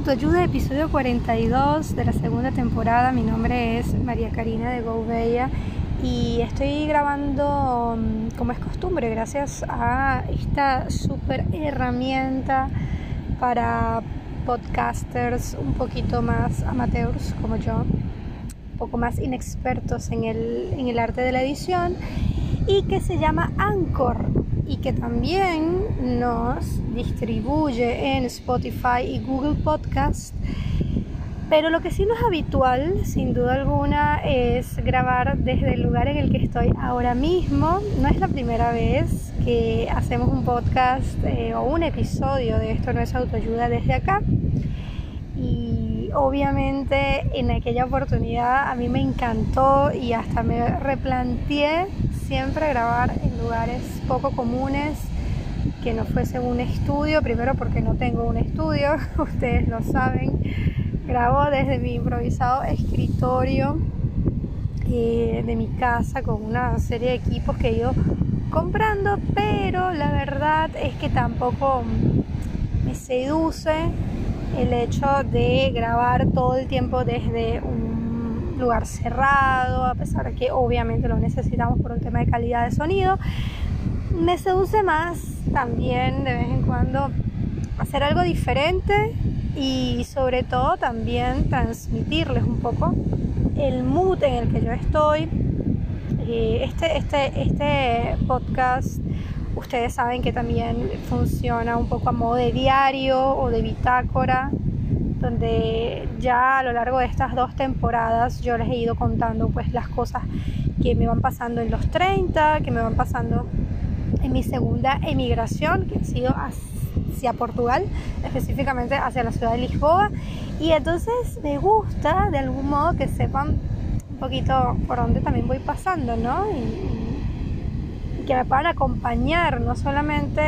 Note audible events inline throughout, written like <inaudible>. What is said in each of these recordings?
Autoayuda, episodio 42 de la segunda temporada. Mi nombre es María Karina de Gouveia y estoy grabando mm, como es costumbre gracias a esta super herramienta para podcasters un poquito más amateurs como yo, un poco más inexpertos en el, en el arte de la edición y que se llama Anchor y que también nos distribuye en Spotify y Google Podcast. Pero lo que sí no es habitual, sin duda alguna, es grabar desde el lugar en el que estoy ahora mismo. No es la primera vez que hacemos un podcast eh, o un episodio de Esto no es autoayuda desde acá. Y obviamente en aquella oportunidad a mí me encantó y hasta me replanteé siempre grabar en lugares poco comunes, que no fuese un estudio, primero porque no tengo un estudio, <laughs> ustedes lo saben, grabo desde mi improvisado escritorio eh, de mi casa con una serie de equipos que he ido comprando, pero la verdad es que tampoco me seduce el hecho de grabar todo el tiempo desde un lugar cerrado, a pesar de que obviamente lo necesitamos por un tema de calidad de sonido. Me seduce más también de vez en cuando hacer algo diferente y sobre todo también transmitirles un poco el mood en el que yo estoy. Eh, este, este, este podcast ustedes saben que también funciona un poco a modo de diario o de bitácora donde ya a lo largo de estas dos temporadas yo les he ido contando pues las cosas que me van pasando en los 30, que me van pasando en mi segunda emigración, que ha sido hacia Portugal, específicamente hacia la ciudad de Lisboa. Y entonces me gusta de algún modo que sepan un poquito por dónde también voy pasando, ¿no? Y, que me puedan acompañar, no solamente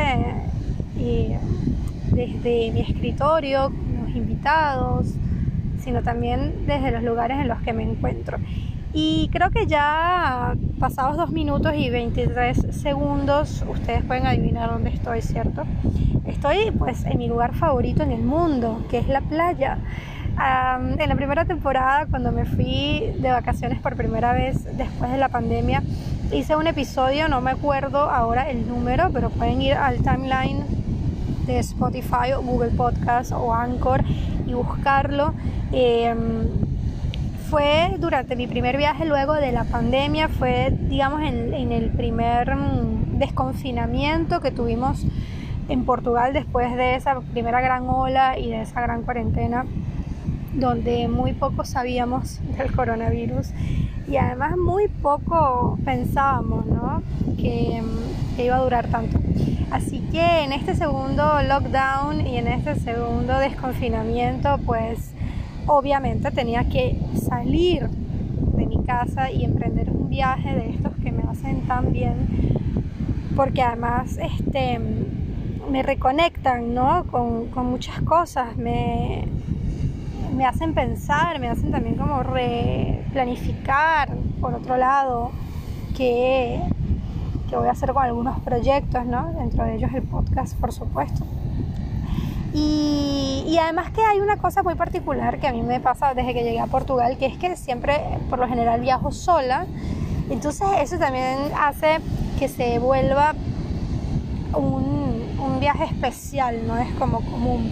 eh, desde mi escritorio, invitados, sino también desde los lugares en los que me encuentro. Y creo que ya pasados dos minutos y 23 segundos, ustedes pueden adivinar dónde estoy, ¿cierto? Estoy pues en mi lugar favorito en el mundo, que es la playa. en la primera temporada, cuando me fui de vacaciones por primera vez después de la pandemia, hice un episodio, no me acuerdo ahora el número, pero pueden ir al timeline de Spotify o Google Podcast o Anchor y buscarlo. Em, fue durante mi primer viaje luego de la pandemia, fue digamos en, en el primer mm, desconfinamiento que tuvimos en Portugal después de esa primera gran ola y de esa gran cuarentena donde muy poco sabíamos <laughs> del coronavirus y además muy poco pensábamos ¿no? que, que iba a durar tanto. Así que en este segundo lockdown y en este segundo desconfinamiento, pues obviamente tenía que salir de mi casa y emprender un viaje de estos que me hacen tan bien, porque además este, me reconectan ¿no? con, con muchas cosas, me, me hacen pensar, me hacen también como replanificar, por otro lado, que voy a hacer con algunos proyectos, ¿no? Dentro de ellos el podcast, por supuesto. Y, y, además que hay una cosa muy particular que a mí me pasa desde que llegué a Portugal, que es que siempre, por lo general, viajo sola. Entonces eso también hace que se vuelva un, un viaje especial, no es como común.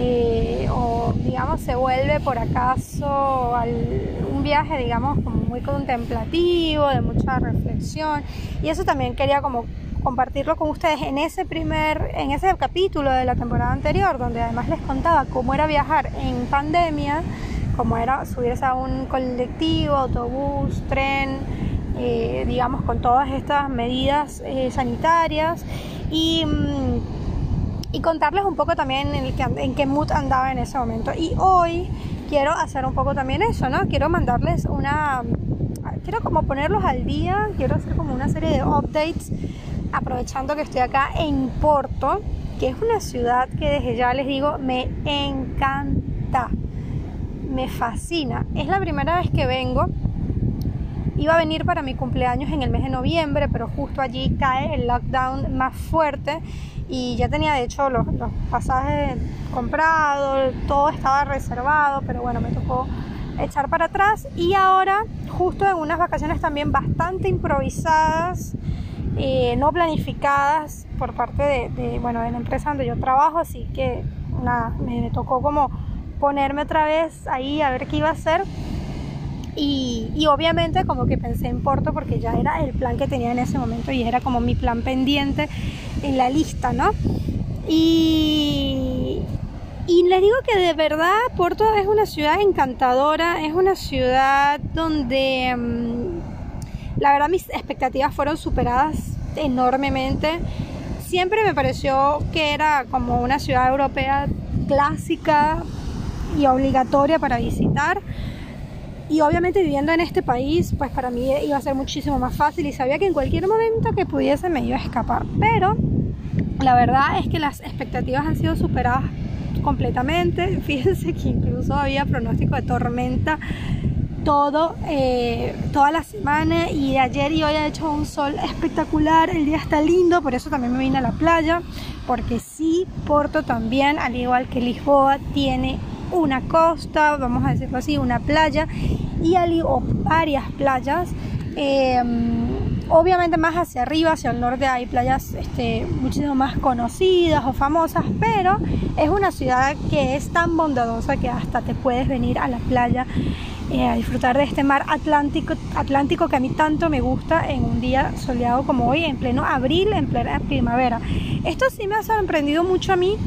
Eh, o digamos se vuelve por acaso un viaje digamos como muy contemplativo, de mucha reflexión y eso también quería como compartirlo con ustedes en ese primer, en ese capítulo de la temporada anterior, donde además les contaba cómo era viajar en pandemia, cómo era subirse a un colectivo, autobús, tren, eh, digamos con todas estas medidas eh, sanitarias y mm, y contarles un poco también en, en qué mood andaba en ese momento. Y hoy quiero hacer un poco también eso, ¿no? Quiero mandarles una... Quiero como ponerlos al día, quiero hacer como una serie de updates, aprovechando que estoy acá en Porto, que es una ciudad que desde ya les digo me encanta, me fascina. Es la primera vez que vengo. Iba a venir para mi cumpleaños en el mes de noviembre, pero justo allí cae el lockdown más fuerte y ya tenía de hecho los, los pasajes comprados, todo estaba reservado, pero bueno, me tocó echar para atrás y ahora justo en unas vacaciones también bastante improvisadas, eh, no planificadas por parte de, bueno, de la empresa donde yo trabajo, así que nada, me, tocó como ponerme otra vez ahí a ver qué iba a hacer. Y, obviamente como que pensé en Porto porque ya era el plan que tenía en ese momento y era como mi plan pendiente en la lista, ¿no? Y, les digo que de verdad Porto es una ciudad encantadora, es una ciudad donde mm, la verdad mis expectativas fueron superadas enormemente. Siempre me pareció que era como una ciudad europea clásica y obligatoria para visitar. Y obviamente viviendo en este país, pues para mí iba a ser muchísimo más fácil y sabía que en cualquier momento que pudiese me iba a escapar. Pero la verdad es que las expectativas han sido superadas completamente. <laughs> Fíjense que incluso había pronóstico de tormenta todo, eh, toda la semana y ayer y hoy ha hecho un sol espectacular, el día está lindo, por eso también me vine a la playa, porque sí, Porto también, al igual que Lisboa, tiene una costa, vamos a decirlo así, una playa y o varias playas. Eh, Obviamente más hacia arriba, hacia el norte hay playas este, muchísimo más conocidas o famosas, pero es una ciudad que es tan bondadosa que hasta te puedes venir a la playa eh, a disfrutar de este mar Atlántico, Atlántico que a mí tanto me gusta en un día soleado como hoy, en pleno abril, en plena primavera. Esto sí me ha sorprendido mucho a mí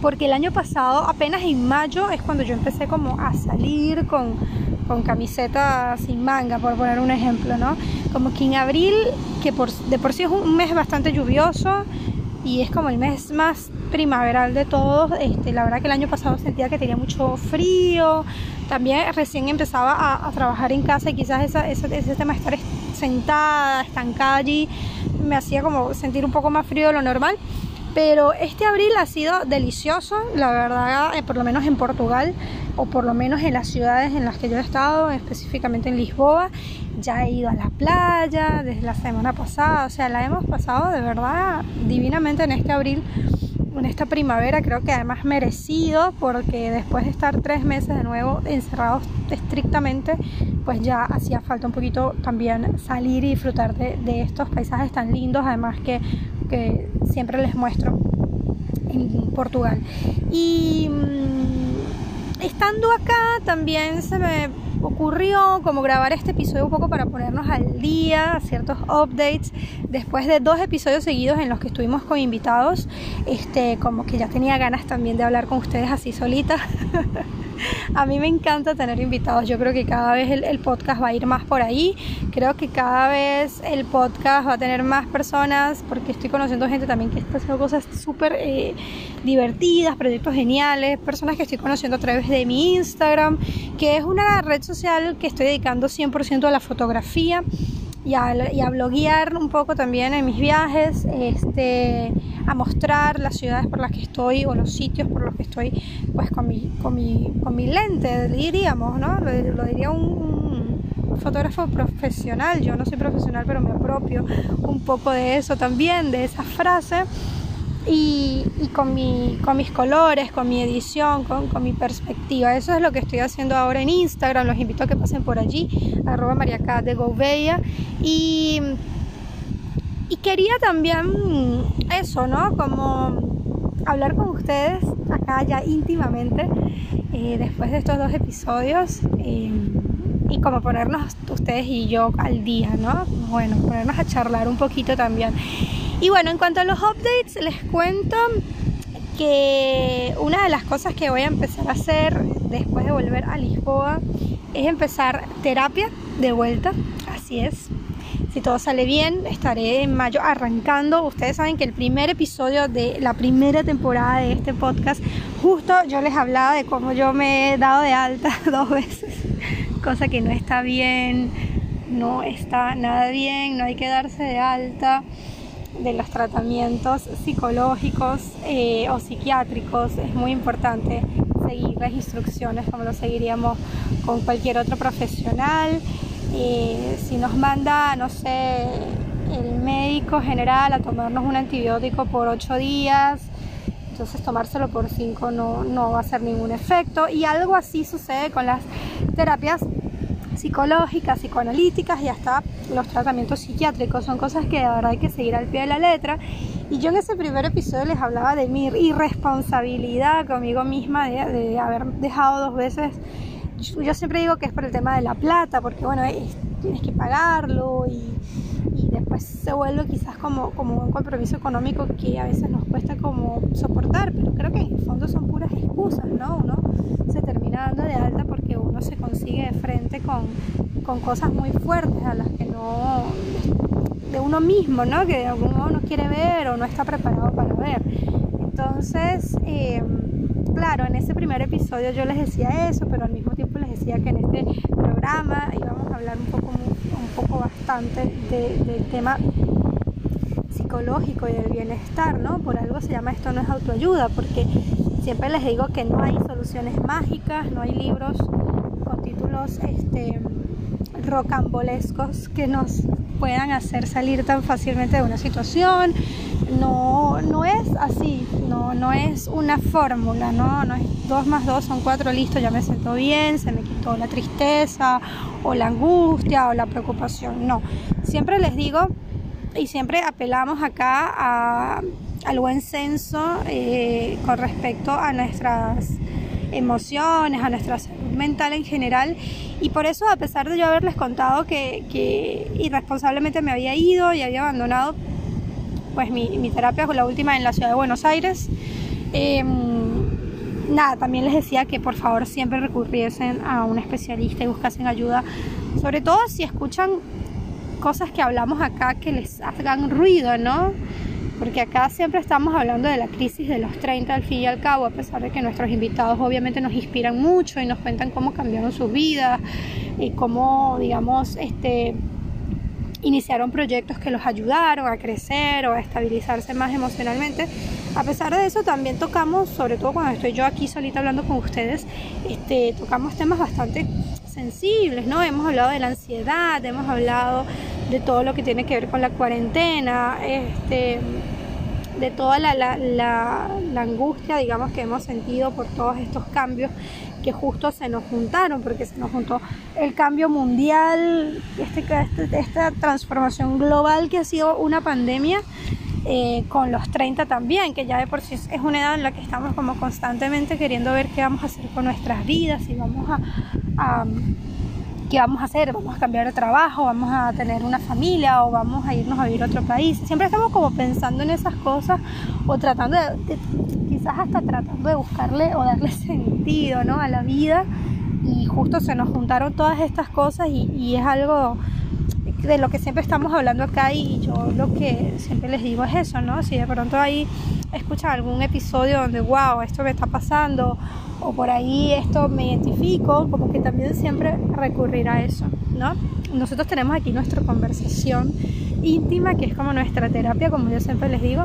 porque el año pasado, apenas en mayo, es cuando yo empecé como a salir con, con camiseta sin manga, por poner un ejemplo, ¿no? Como que en abril, que por, de por sí es un mes bastante lluvioso y es como el mes más primaveral de todos, este, la verdad que el año pasado sentía que tenía mucho frío, también recién empezaba a, a trabajar en casa y quizás esa, ese, ese tema de estar sentada, estancada allí, me hacía como sentir un poco más frío de lo normal. Pero este abril ha sido delicioso, la verdad, eh, por lo menos en Portugal, o por lo menos en las ciudades en las que yo he estado, específicamente en Lisboa. Ya he ido a la playa desde la semana pasada, o sea, la hemos pasado de verdad divinamente en este abril, en esta primavera, creo que además merecido, porque después de estar tres meses de nuevo encerrados estrictamente, pues ya hacía falta un poquito también salir y disfrutar de, de estos paisajes tan lindos, además que que siempre les muestro en Portugal. Y mm, estando acá también se me ocurrió como grabar este episodio un poco para ponernos al día, ciertos updates, después de dos episodios seguidos en los que estuvimos con invitados, este, como que ya tenía ganas también de hablar con ustedes así solita. <laughs> a mí me encanta tener invitados. Yo creo que cada vez el, podcast va a ir más por ahí. Creo que cada vez el podcast va a tener más personas porque estoy conociendo gente también que está haciendo cosas súper eh, divertidas, proyectos geniales, personas que estoy conociendo a través de mi Instagram, que es una red social que estoy dedicando 100% a la fotografía y a, y a bloguear un poco también en mis viajes. Este, a mostrar las ciudades por las que estoy o los sitios por los que estoy, pues con mi, con mi, con mi lente, diríamos, ¿no? Lo, diría un, fotógrafo profesional, yo no soy profesional, pero me apropio un poco de eso también, de esa frase. Y, y con, mi, con mis colores, con mi edición, con, con, mi perspectiva. Eso es lo que estoy haciendo ahora en Instagram. Los invito a que pasen por allí, arroba mariacá de Gouveia. Y y quería también eso, ¿no? Como hablar con ustedes acá ya íntimamente eh, después de estos dos episodios eh, y como ponernos ustedes y yo al día, ¿no? Bueno, ponernos a charlar un poquito también. Y bueno, en cuanto a los updates, les cuento que una de las cosas que voy a empezar a hacer después de volver a Lisboa es empezar terapia de vuelta, así es. Si todo sale bien, estaré en mayo arrancando. Ustedes saben que el primer episodio de la primera temporada de este podcast, justo yo les hablaba de cómo yo me he dado de alta <laughs> dos veces, cosa que no está bien, no está nada bien, no hay que darse de alta de los tratamientos psicológicos eh, o psiquiátricos. Es muy importante seguir las instrucciones como lo seguiríamos con cualquier otro profesional si nos manda, no sé, el médico general a tomarnos un antibiótico por 8 días, entonces tomárselo por 5 no, no va a hacer ningún efecto y algo así sucede con las terapias psicológicas, psicoanalíticas y hasta los tratamientos psiquiátricos. Son cosas que ahora hay que seguir al pie de la letra. Y yo en ese primer episodio les hablaba de mi irresponsabilidad conmigo misma de, haber dejado dos veces. Yo, siempre digo que es por el tema de la plata, porque bueno, tienes que pagarlo y, después se vuelve quizás como, como un compromiso económico que a veces nos cuesta como soportar, pero creo que en el fondo son puras excusas, ¿no? Uno se termina dando de alta porque uno se consigue de frente con, con cosas muy fuertes a las que no de uno mismo, ¿no? Que de algún modo no quiere ver o no está preparado para ver. Entonces, eh, claro, en ese primer episodio yo les decía eso, pero al mismo tiempo decía que en este programa íbamos a hablar un poco, un poco bastante del tema psicológico y del bienestar, ¿no? Por algo se llama esto no es autoayuda, porque siempre les digo que no hay soluciones mágicas, no hay libros con títulos este, rocambolescos que nos puedan hacer salir tan fácilmente de una situación. No, no es así, no, no es una fórmula, ¿no? no es dos más dos son cuatro, listo, ya me siento bien, se me quitó la tristeza o la angustia o la preocupación. No, siempre les digo y siempre apelamos acá a, al buen senso eh, con respecto a nuestras emociones, a nuestra salud mental en general. Y por eso, a pesar de yo haberles contado que, irresponsablemente me había ido y había abandonado pues mi, mi terapia con la última en la ciudad de Buenos Aires, em, nada, también les decía que por favor siempre recurriesen a un especialista y buscasen ayuda, sobre todo si escuchan cosas que hablamos acá que les hagan ruido, ¿no? Porque acá siempre estamos hablando de la crisis de los 30 al fin y al cabo, a pesar de que nuestros invitados obviamente nos inspiran mucho y nos cuentan cómo cambiaron sus vidas y cómo, digamos, este, iniciaron proyectos que los ayudaron a crecer o a estabilizarse más emocionalmente. A pesar de eso, también tocamos, sobre todo cuando estoy yo aquí solita hablando con ustedes, este, tocamos temas bastante sensibles, ¿no? Hemos hablado de la ansiedad, hemos hablado de todo lo que tiene que ver con la cuarentena, este, de toda la, angustia, digamos, que hemos sentido por todos estos cambios que justo se nos juntaron, porque se nos juntó el cambio mundial, este, este esta transformación global que ha sido una pandemia, eh, con los 30 también, que ya de por sí es una edad en la que estamos como constantemente queriendo ver qué vamos a hacer con nuestras vidas, y vamos a qué vamos a hacer, vamos a cambiar de trabajo, vamos a tener una familia o vamos a irnos a vivir a otro país. Siempre estamos como pensando en esas cosas o tratando de, quizás hasta tratando de buscarle o darle <laughs> sentido ¿no? a la vida y justo se nos juntaron todas estas cosas y, y es algo de lo que siempre estamos hablando acá y yo lo que siempre les digo es eso, ¿no? Si de pronto ahí escuchan algún episodio donde, wow, esto me está pasando o por ahí esto me identifico, como que también siempre recurrir a eso, ¿no? Nosotros tenemos aquí nuestra conversación íntima, que es como nuestra terapia, como yo siempre les digo.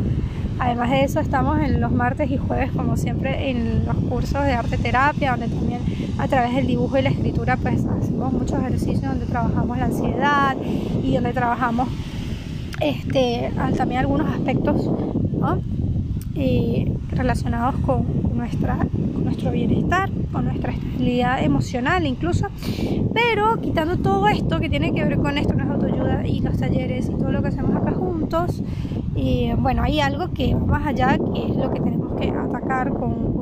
Además de eso, estamos en los martes y jueves, como siempre, en los cursos de arte terapia, donde también a través del dibujo y la escritura, pues hacemos muchos ejercicios donde trabajamos la ansiedad y donde trabajamos este, también algunos aspectos ¿no? Eh, relacionados con, nuestra, nuestro bienestar, con nuestra estabilidad emocional incluso, pero quitando todo esto que tiene que ver con esto, nuestra autoayuda y los talleres y todo lo que hacemos acá juntos, eh, bueno, hay algo que va más allá, que es lo que tenemos que atacar con,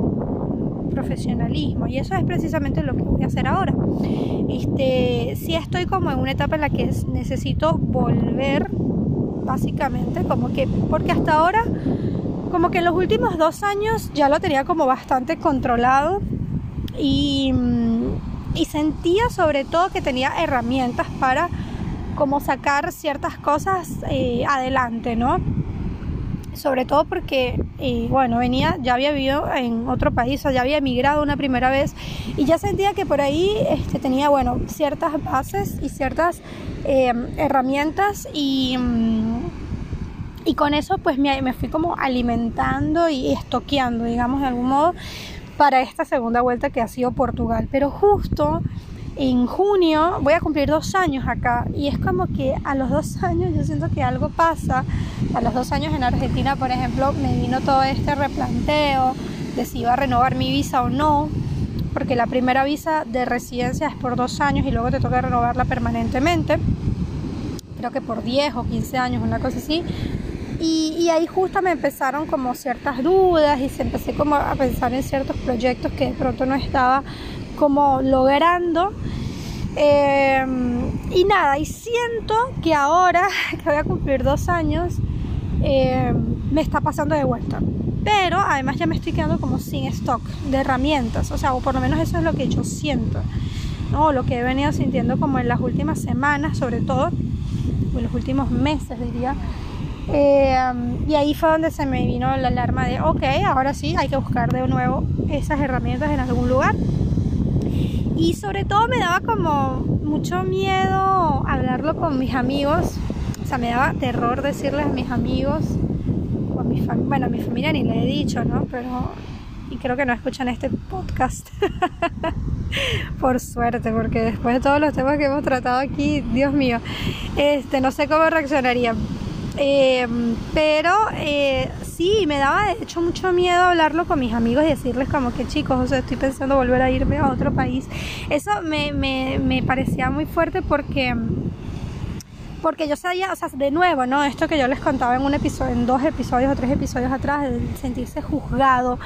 profesionalismo y eso es precisamente lo que voy a hacer ahora. Este, sí estoy como en una etapa en la que necesito volver básicamente como que porque hasta ahora como que en los últimos dos años ya lo tenía como bastante controlado y, mm, sentía sobre todo que tenía herramientas para como sacar ciertas cosas eh, adelante, ¿no? Sobre todo porque, eh, bueno, venía, ya había vivido en otro país, ya había emigrado una primera vez y ya sentía que por ahí este, tenía, bueno, ciertas bases y ciertas eh, herramientas y... Mm, y con eso pues me, me fui como alimentando y estoqueando, digamos, de algún modo, para esta segunda vuelta que ha sido Portugal. Pero justo en junio voy a cumplir dos años acá y es como que a los dos <laughs> años yo siento que algo pasa. A los dos años en Argentina, por ejemplo, me vino todo este replanteo de si iba a renovar mi visa o no, porque la primera visa de residencia es por dos años y luego te toca renovarla permanentemente. Creo que por 10 o 15 años, una cosa así. Y, y, ahí justo me empezaron como ciertas dudas y se empecé como a pensar en ciertos proyectos que de pronto no estaba como logrando. Eh, y nada, y siento que ahora <laughs> que voy a cumplir dos años, eh, me está pasando de vuelta. Pero además ya me estoy quedando como sin stock de herramientas, o sea, o por lo menos eso es lo que yo siento, ¿no? Lo que he venido sintiendo como en las últimas semanas, sobre todo, en los últimos meses diría. Eh, y ahí fue donde se me vino la alarma de, ok, ahora sí, hay que buscar de nuevo esas herramientas en algún lugar y sobre todo me daba como mucho miedo hablarlo con mis amigos, o sea, me daba terror decirles a mis amigos, o a mi bueno, a mi familia ni le he dicho, ¿no? Pero, y creo que no escuchan este podcast, <laughs> por suerte, porque después de todos los temas que hemos tratado aquí, Dios mío, este, no sé cómo reaccionarían. Eh, pero eh, sí, me daba de hecho mucho miedo hablarlo con mis amigos y decirles como que chicos, o sea, estoy pensando volver a irme a otro país. Eso me, me, me parecía muy fuerte porque porque yo sabía, o sea, de nuevo, ¿no? Esto que yo les contaba en un episodio, en dos episodios o tres episodios atrás, el sentirse juzgado,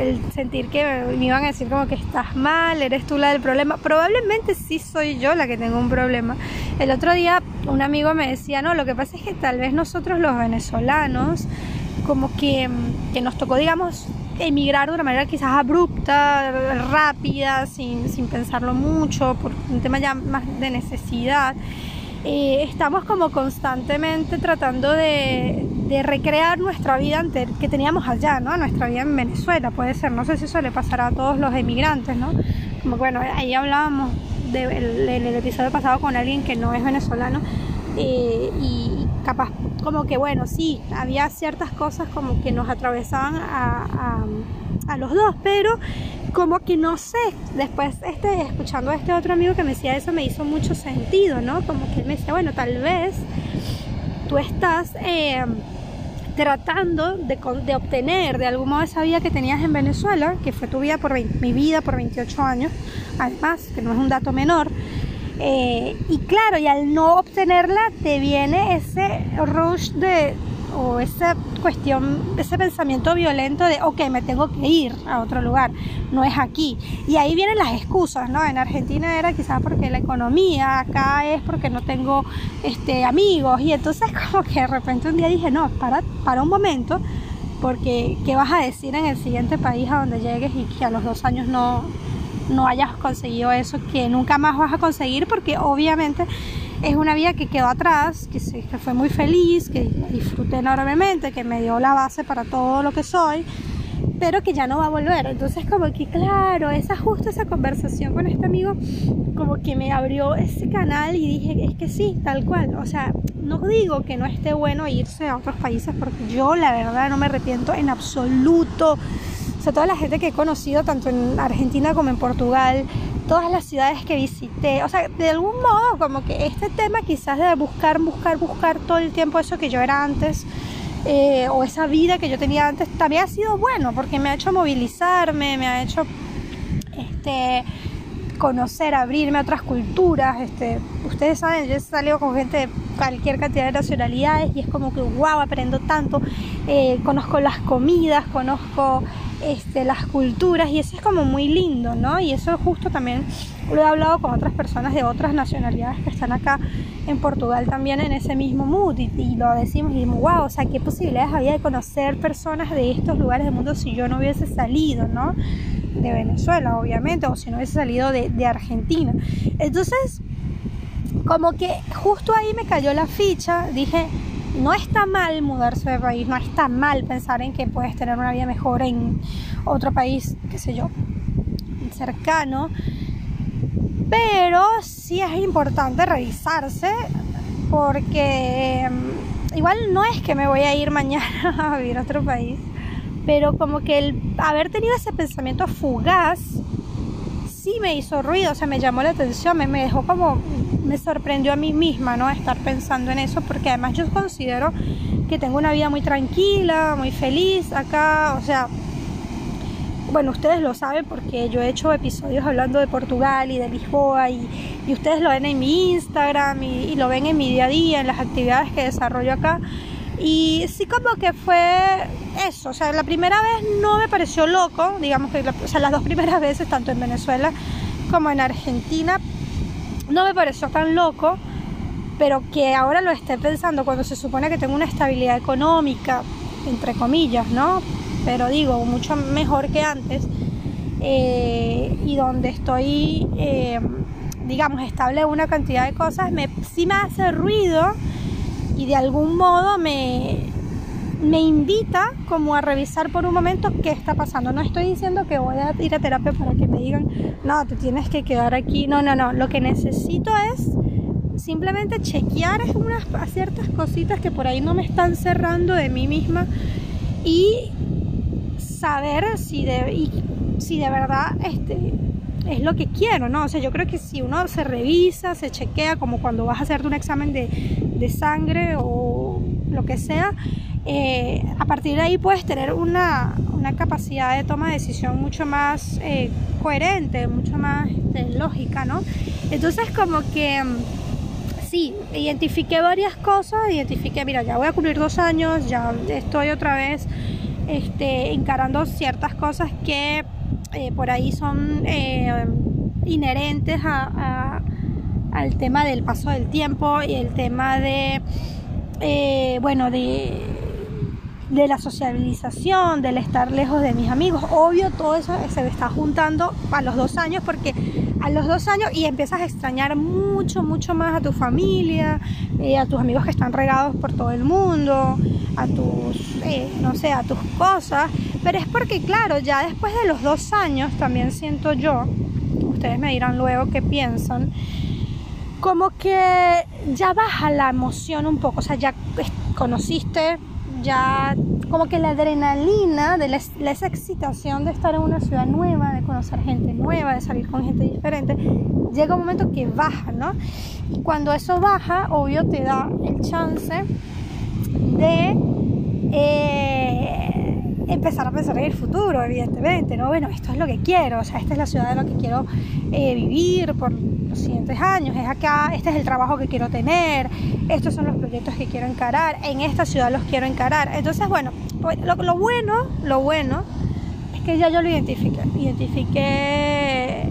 el sentir que me iban a decir como que estás mal, eres tú la del problema. Probablemente sí soy yo la que tengo un problema. El otro día un amigo me decía, no, lo que pasa es que tal vez nosotros los venezolanos, como que, que nos tocó, digamos, emigrar de una manera quizás abrupta, rápida, sin, sin pensarlo mucho, por un tema ya más de necesidad. Eh, estamos como constantemente tratando de, de, recrear nuestra vida que teníamos allá, ¿no? Nuestra vida en Venezuela, puede ser. No sé si eso le pasará a todos los emigrantes, ¿no? Como bueno, ahí hablábamos en el episodio pasado con alguien que no es venezolano eh, y capaz como que bueno, sí, había ciertas cosas como que nos atravesaban a, a, a los dos, pero como que no sé, después este, escuchando a este otro amigo que me decía eso me hizo mucho sentido, ¿no? Como que él me decía, bueno, tal vez tú estás eh, tratando de, de, obtener de algún modo esa vida que tenías en Venezuela, que fue tu vida por 20, mi vida por 28 años, además, que no es un dato menor. Eh, y claro, y al no obtenerla te viene ese rush de, o esa cuestión, ese pensamiento violento de, ok, me tengo que ir a otro lugar, no es aquí. Y ahí vienen las excusas, ¿no? En Argentina era quizás porque la economía, acá es porque no tengo este, amigos. Y entonces <laughs> como que de repente un día dije, no, para, para un momento, porque ¿qué vas a decir en el siguiente país a donde llegues y que a los dos años no, no hayas conseguido eso que nunca más vas a conseguir? Porque obviamente es una vida que quedó atrás, que, fue muy feliz, que disfruté enormemente, que me dio la base para todo lo que soy, pero que ya no va a volver. Entonces como que claro, esa justo esa conversación con este amigo como que me abrió ese canal y dije, es que sí, tal cual. O sea, no digo que no esté bueno irse a otros países porque yo la verdad no me arrepiento en absoluto. O sea, toda la gente que he conocido, tanto en Argentina como en Portugal, todas las ciudades que visité. O sea, de algún modo, como que este tema quizás de buscar, buscar, buscar todo el tiempo eso que yo era antes, eh, o esa vida que yo tenía antes, también ha sido bueno, porque me ha hecho movilizarme, me ha hecho este, conocer, abrirme a otras culturas. Este, ustedes saben, yo he salido con gente de cualquier cantidad de nacionalidades y es como que, wow, aprendo tanto. Eh, conozco las comidas, conozco este, las culturas y eso es como muy lindo, ¿no? Y eso justo también lo he hablado con otras personas de otras nacionalidades que están acá en Portugal también en ese mismo mood y, lo decimos y decimos, wow, o sea, qué posibilidades había de conocer personas de estos lugares del mundo si yo no hubiese salido, ¿no? De Venezuela, obviamente, o si no hubiese salido de Argentina. Entonces, como que justo ahí me cayó la ficha, dije, no está mal mudarse de país, no está mal pensar en que puedes tener una vida mejor en otro país, qué sé yo, cercano, pero sí es importante revisarse porque mm, igual no es que me voy a ir mañana <laughs> a vivir a otro país, pero como que el haber tenido ese pensamiento fugaz sí me hizo ruido, o sea, me llamó la atención, me, me dejó como, me sorprendió a mí misma, ¿no? Estar pensando en eso, porque además yo considero que tengo una vida muy tranquila, muy feliz acá, o sea, bueno, ustedes lo saben porque yo he hecho episodios hablando de Portugal y de Lisboa y, ustedes lo ven en mi Instagram y, y, lo ven en mi día a día, en las actividades que desarrollo acá. Y sí como que fue eso, o sea, la primera vez no me pareció loco, digamos que o sea, las dos <laughs> primeras veces, tanto en Venezuela como en Argentina, no me pareció tan loco, pero que ahora lo esté pensando cuando se supone que tengo una estabilidad económica, entre comillas, ¿no? Pero digo, mucho mejor que antes, eh, y donde estoy, eh, digamos, estable en una cantidad de cosas, me, sí me hace ruido y de algún modo me, me invita como a revisar por un momento qué está pasando. No estoy diciendo que voy a ir a terapia para que me digan, no, te tienes que quedar aquí. No, no, no. Lo que necesito es simplemente chequear unas ciertas cositas que por ahí no me están cerrando de mí misma y saber si de, si de verdad este, es lo que quiero, ¿no? O sea, yo creo que si uno se revisa, se chequea, como cuando vas a hacerte un examen de, de sangre o lo que sea, eh, a partir de ahí puedes tener una, una, capacidad de toma de decisión mucho más eh, coherente, mucho más este, lógica, ¿no? Entonces como que mm, sí, identifiqué varias cosas, identifiqué, mira, ya voy a cumplir dos años, ya estoy otra vez este, encarando ciertas cosas que eh, por ahí son inherentes a, al tema del paso del tiempo y el tema de, bueno, de de la socialización, del estar lejos de mis amigos. Obvio, todo eso se está juntando a los dos años porque a los dos años y empiezas a extrañar mucho, mucho más a tu familia, eh, a tus amigos que están regados por todo el mundo, a tus, eh, no sé, a tus cosas. Pero es porque, claro, ya después de los dos años también siento yo, ustedes me dirán luego qué piensan, como que ya baja la emoción un poco, o sea, ya conociste ya como que la adrenalina de esa excitación de estar en una ciudad nueva, de conocer gente nueva, de salir con gente diferente, llega un momento que baja, ¿no? Y cuando eso baja, obvio te da el chance de eh, empezar a pensar en el futuro, evidentemente, ¿no? Bueno, esto es lo que quiero, o sea, esta es la ciudad de lo que quiero eh, vivir los siguientes años, es acá, este es el trabajo que quiero tener, estos son los proyectos que quiero encarar, en esta ciudad los quiero encarar. Entonces, bueno, pues, lo, lo bueno, lo bueno es que ya yo lo identifiqué, identifiqué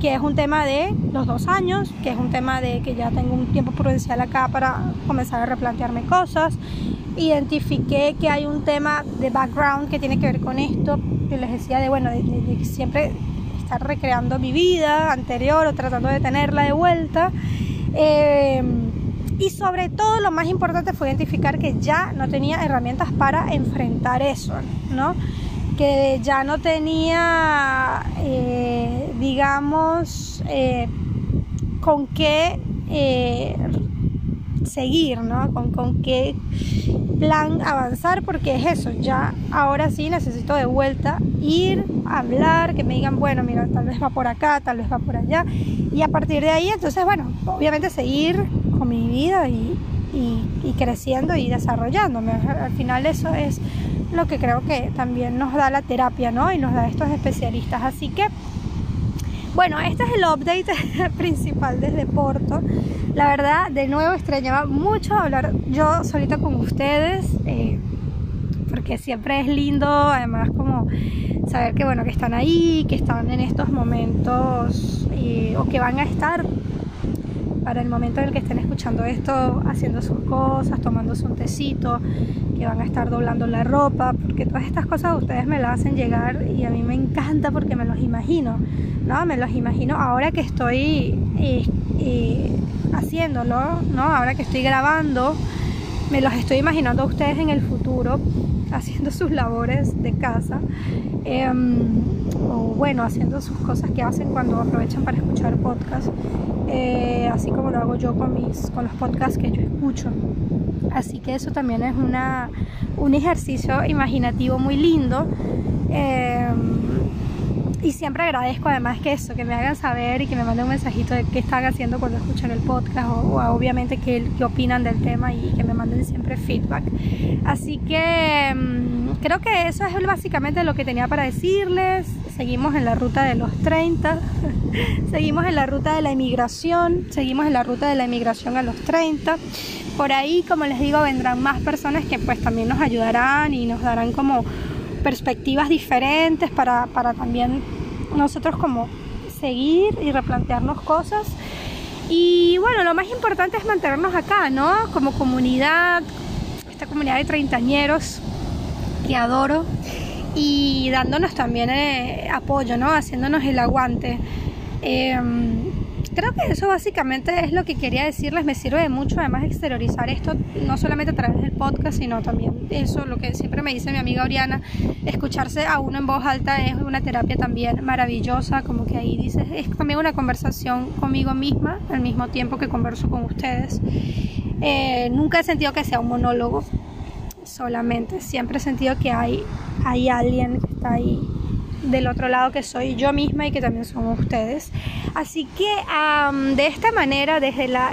que es un tema de los dos años, que es un tema de que ya tengo un tiempo prudencial acá para comenzar a replantearme cosas. Identifiqué que hay un tema de background que tiene que ver con esto, que les decía de, bueno, de siempre recreando mi vida anterior o tratando de tenerla de vuelta. Eh, y sobre todo lo más importante fue identificar que ya no tenía herramientas para enfrentar eso, ¿no? Que ya no tenía, eh, digamos, eh, con qué seguir, ¿no? Con, con qué plan avanzar, porque es eso, ya ahora sí necesito de vuelta ir, hablar, que me digan, bueno, mira, tal vez va por acá, tal vez va por allá, y a partir de ahí, entonces, bueno, obviamente seguir con mi vida y, y, creciendo y desarrollándome. Al final eso es lo que creo que también nos da la terapia, ¿no? Y nos da estos especialistas. Así que bueno, este es el update <laughs> principal desde Porto. La verdad, de nuevo extrañaba mucho hablar yo solita con ustedes, eh, porque siempre es lindo, además como saber que bueno, que están ahí, que están en estos momentos o que van a estar para el momento en el que estén escuchando esto, haciendo sus cosas, tomándose un tecito, que van a estar doblando la ropa, porque todas estas cosas ustedes me las hacen llegar y a mí me encanta porque me los imagino, ¿no? Me los imagino ahora que estoy eh, eh, haciéndolo, ¿no? Ahora que estoy grabando, me los estoy imaginando a ustedes en el futuro haciendo sus labores de casa em, o bueno, haciendo sus cosas que hacen cuando aprovechan para escuchar podcast, eh, así como lo hago yo con, mis, con los podcasts que yo escucho. Así que eso también es una, un ejercicio imaginativo muy lindo. Y siempre agradezco además que eso, que me hagan saber y que me manden un mensajito de qué están haciendo cuando escuchan el podcast o, obviamente qué, qué, opinan del tema y que me manden siempre feedback. Así que mm, creo que eso es básicamente lo que tenía para decirles. Seguimos en la ruta de los 30, <laughs> seguimos en la ruta de la inmigración, seguimos en la ruta de la inmigración a los 30. Por ahí, como les digo, vendrán más personas que pues también nos ayudarán y nos darán como perspectivas diferentes para, para también nosotros como seguir y replantearnos cosas. Y bueno, lo más importante es mantenernos acá, ¿no? Como comunidad, esta comunidad de treintañeros que adoro y dándonos también eh, apoyo, ¿no? Haciéndonos el aguante. Em, creo que eso básicamente es lo que quería decirles. Me sirve mucho además exteriorizar esto, no solamente a través del podcast, sino también eso, lo que siempre me dice mi amiga Oriana, escucharse a uno en voz alta es una terapia también maravillosa, como que ahí dices, es también una conversación conmigo misma al mismo tiempo que converso con ustedes. Eh, nunca he sentido que sea un monólogo solamente, siempre he sentido que hay, hay alguien que está ahí del otro lado que soy yo misma y que también somos ustedes. Así que de esta manera, desde la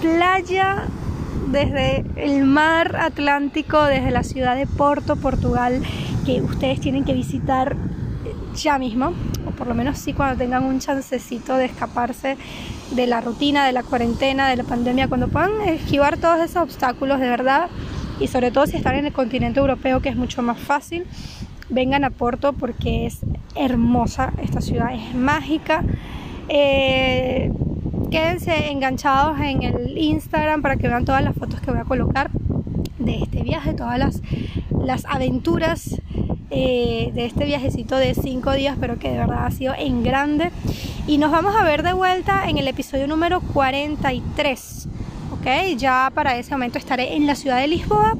playa, desde el mar Atlántico, desde la ciudad de Porto, Portugal, que ustedes tienen que visitar ya mismo, o por lo menos sí cuando tengan un chancecito de escaparse de la rutina, de la cuarentena, de la pandemia, cuando puedan esquivar todos esos obstáculos de verdad y sobre todo si están en el continente europeo que es mucho más fácil vengan a Porto porque es hermosa, esta ciudad es mágica. Eh, quédense enganchados en el Instagram para que vean todas las fotos que voy a colocar de este viaje, todas las, las aventuras eh, de este viajecito de 5 días, pero que de verdad ha sido en grande. Y nos vamos a ver de vuelta en el episodio número 43. ¿Ok? Ya para ese momento estaré en la ciudad de Lisboa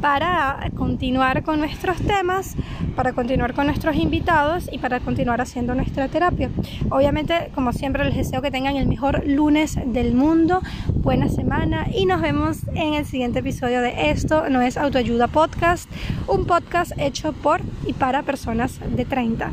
para continuar con nuestros temas, para continuar con nuestros invitados y para continuar haciendo nuestra terapia. Obviamente, como siempre, les deseo que tengan el mejor lunes del mundo, buena semana y nos vemos en el siguiente episodio de Esto no es autoayuda podcast, un podcast hecho por y para personas de 30.